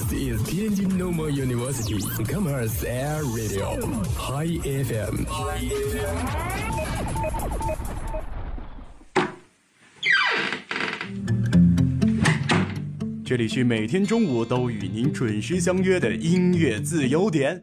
This is Tianjin Normal University Commerce Air Radio High FM。这里是每天中午都与您准时相约的音乐自由点。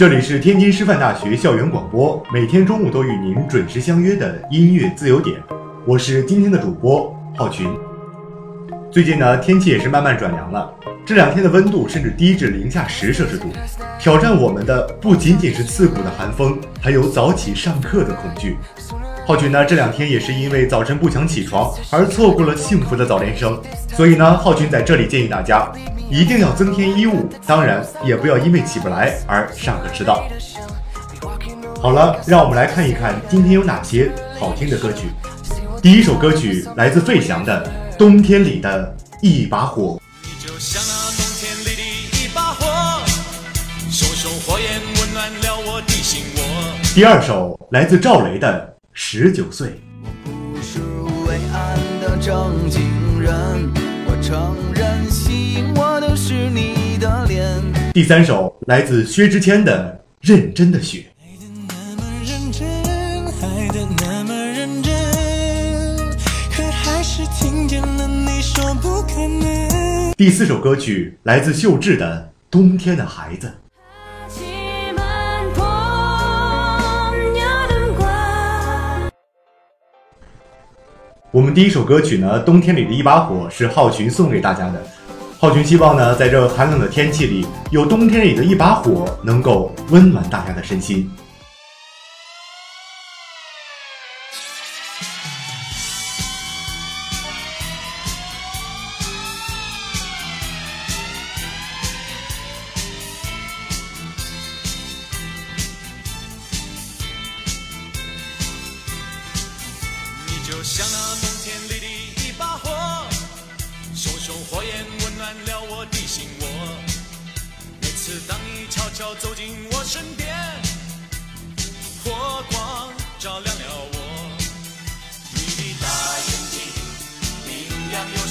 这里是天津师范大学校园广播，每天中午都与您准时相约的音乐自由点。我是今天的主播浩群。最近呢，天气也是慢慢转凉了。这两天的温度甚至低至零下十摄氏度，挑战我们的不仅仅是刺骨的寒风，还有早起上课的恐惧。浩群呢，这两天也是因为早晨不想起床而错过了幸福的早点声。所以呢，浩群在这里建议大家一定要增添衣物，当然也不要因为起不来而上课迟到。好了，让我们来看一看今天有哪些好听的歌曲。第一首歌曲来自费翔的。冬天里的一把火。你就像那冬天里的一把火，熊熊火焰温暖了我的心窝。第二首来自赵雷的十九岁。我不是伟岸的正经人，我承认吸引我的是你的脸。第三首来自薛之谦的认真的雪。第四首歌曲来自秀智的《冬天的孩子》。我们第一首歌曲呢，《冬天里的一把火》是浩群送给大家的。浩群希望呢，在这寒冷的天气里，有冬天里的一把火，能够温暖大家的身心。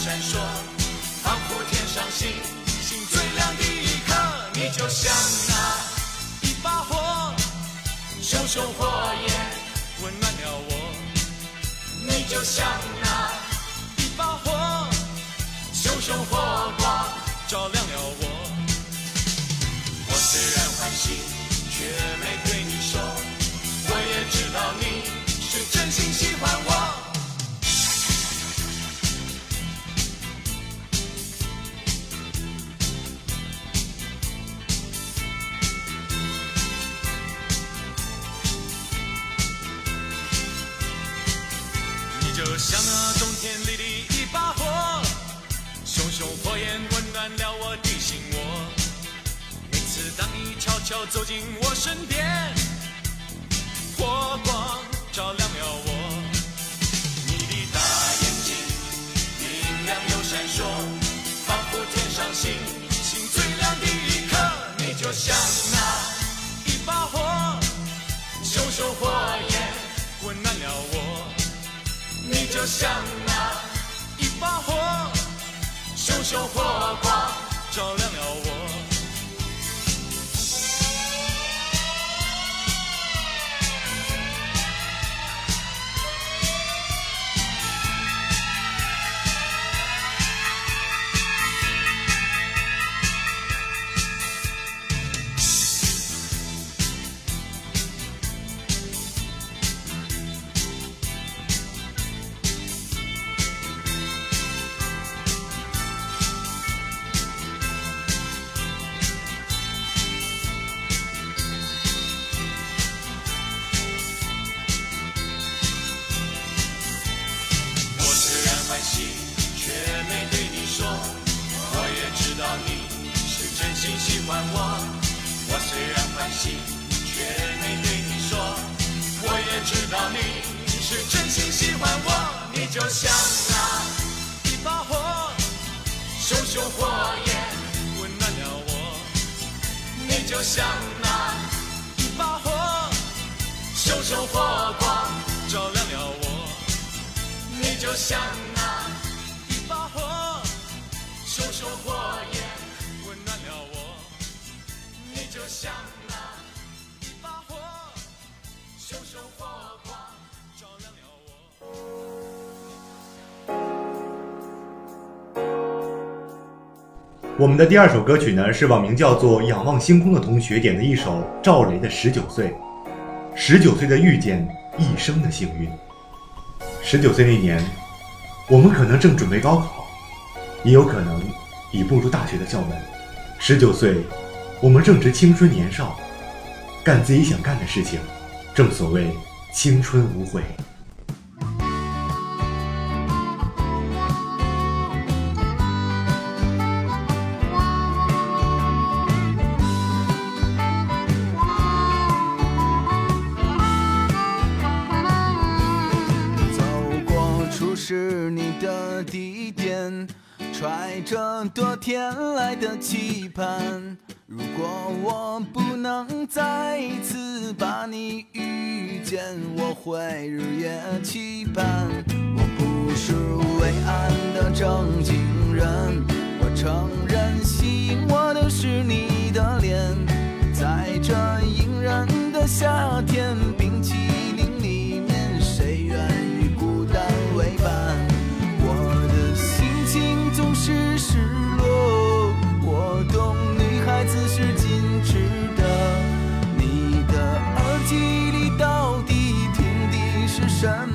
闪烁仿佛天上星星最亮的一颗你就像那一把火熊熊火焰温暖了我。你就像那一把火熊熊火像那冬天里的一把火，熊熊火焰温暖了我的心窝。每次当你悄悄走进我身边，火光照亮了我，你的大眼睛明亮又闪烁，仿佛天上星。像那一把火，熊熊火光照亮了我。真心喜欢我。我虽然欢喜，却没对你说。我也知道你是真心喜欢我。你就像那一把火，熊熊火焰温暖了我。你就像那一把火，熊熊火光照亮了我。你就像我们的第二首歌曲呢，是网名叫做“仰望星空”的同学点的一首赵雷的《十九岁》。十九岁的遇见，一生的幸运。十九岁那年，我们可能正准备高考，也有可能已步入大学的校门。十九岁，我们正值青春年少，干自己想干的事情，正所谓青春无悔。期盼。如果我不能再次把你遇见，我会日夜期盼。我不是伟岸的正经人，我承认吸引我的是你的脸。在这隐忍的夏天，的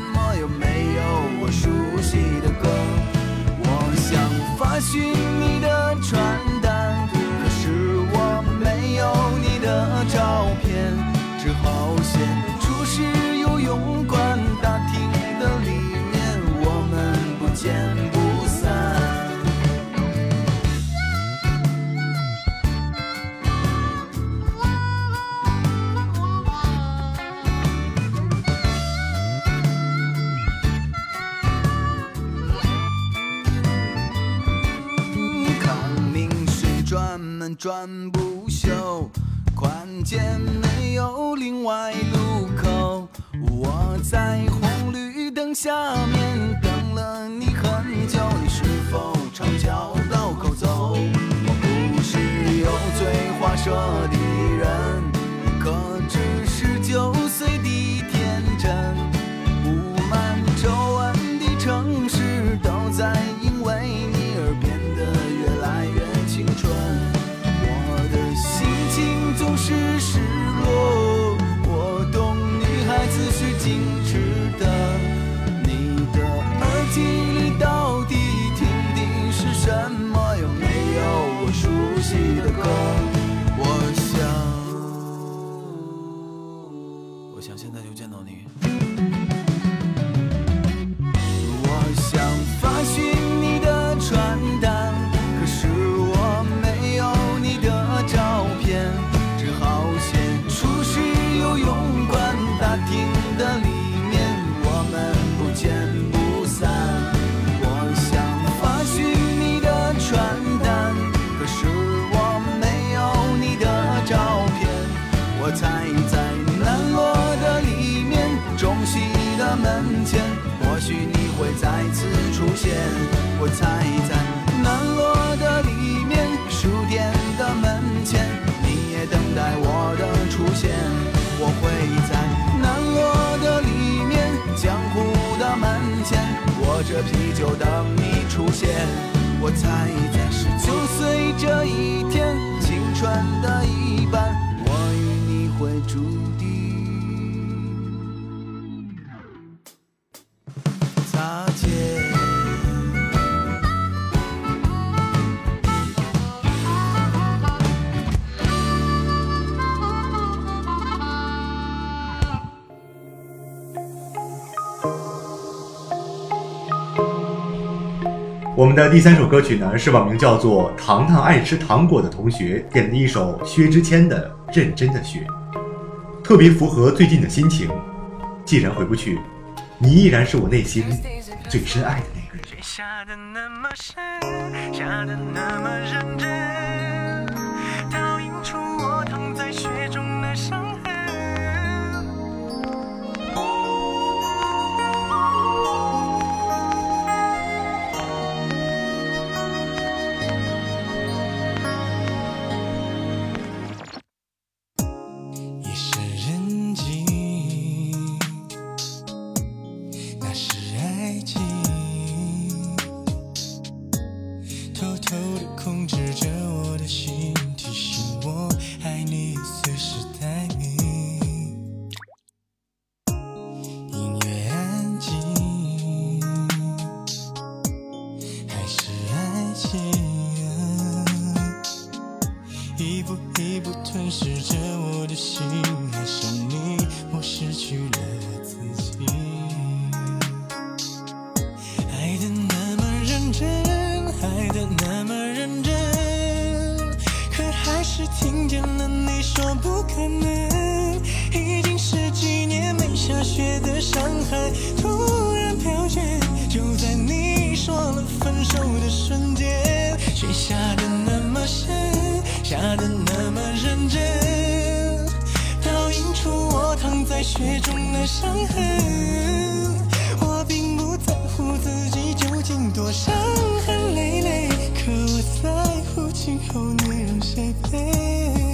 转不休，宽街没有另外路口。我在红绿灯下面悉的歌？我想，我想现在就见到你。门前，或许你会再次出现。我猜在南锣的里面，书店的门前，你也等待我的出现。我会在南锣的里面，江湖的门前，握着啤酒等你出现。我猜在十九岁这一天，青春的一半，我与你会注定我们的第三首歌曲呢，是网名叫做“糖糖爱吃糖果”的同学点的一首薛之谦的《认真的雪》，特别符合最近的心情。既然回不去，你依然是我内心最深爱的那个人。一步一步吞噬着我的心，爱上你，我失去了我自己。爱的那么认真，爱的那么认真，可还是听见了你说不可能。已经十几年没下雪的上海，突雪中的伤痕。我并不在乎自己究竟多伤痕累累，可我在乎今后你让谁陪。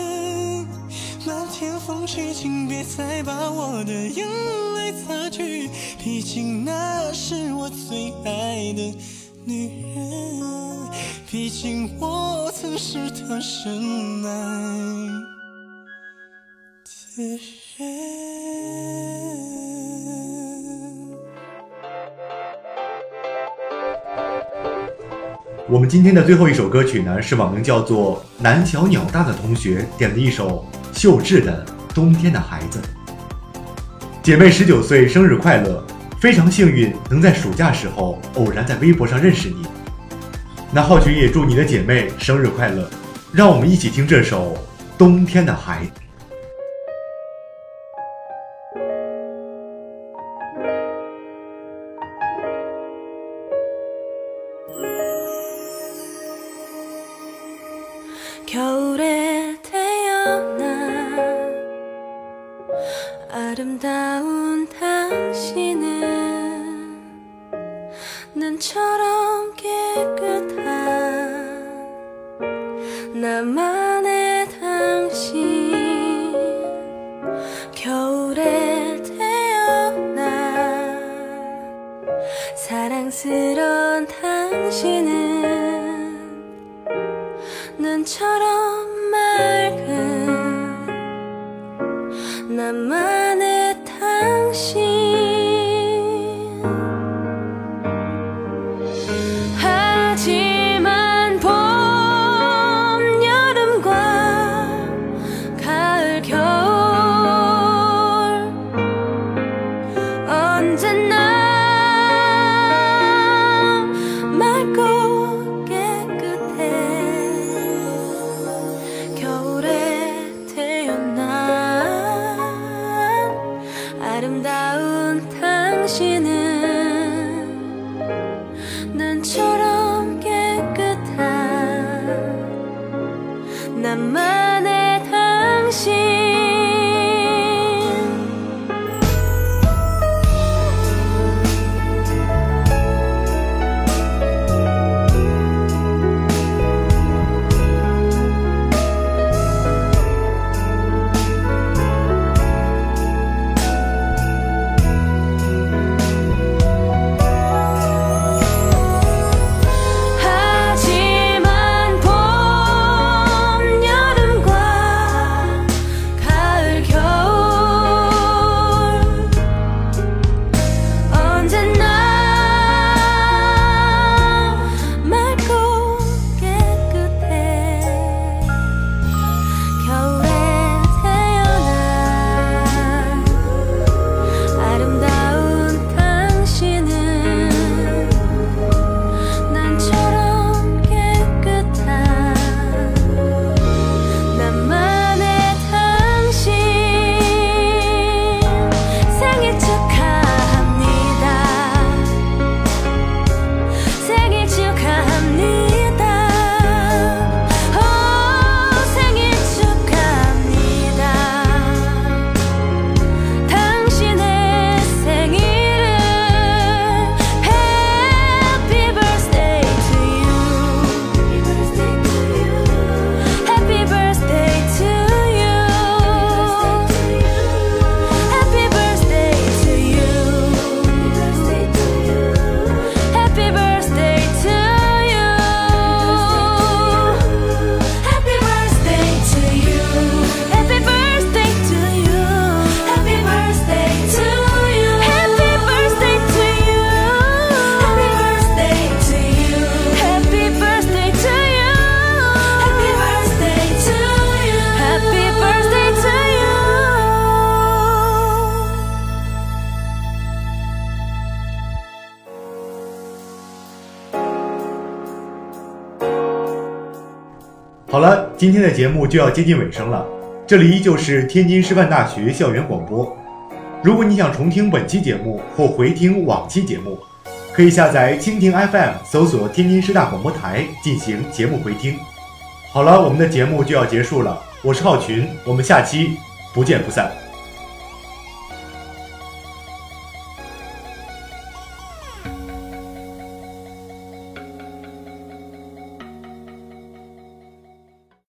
天风雪，请别再把我的眼泪擦去，毕竟那是我最爱的女人，毕竟我曾是她深爱的人。我们今天的最后一首歌曲呢，是网名叫做“南桥鸟大”的同学点的一首秀智的《冬天的孩子》。姐妹十九岁生日快乐！非常幸运能在暑假时候偶然在微博上认识你。那浩群也祝你的姐妹生日快乐！让我们一起听这首《冬天的孩子》。 당신은 好了今天的节目就要接近尾声了。这里依旧是天津师范大学校园广播。如果你想重听本期节目或回听往期节目可以下载蜻蜓 fm 搜索天津师大广播台进行节目回听。好了我们的节目就要结束了我是浩群我们下期不见不散。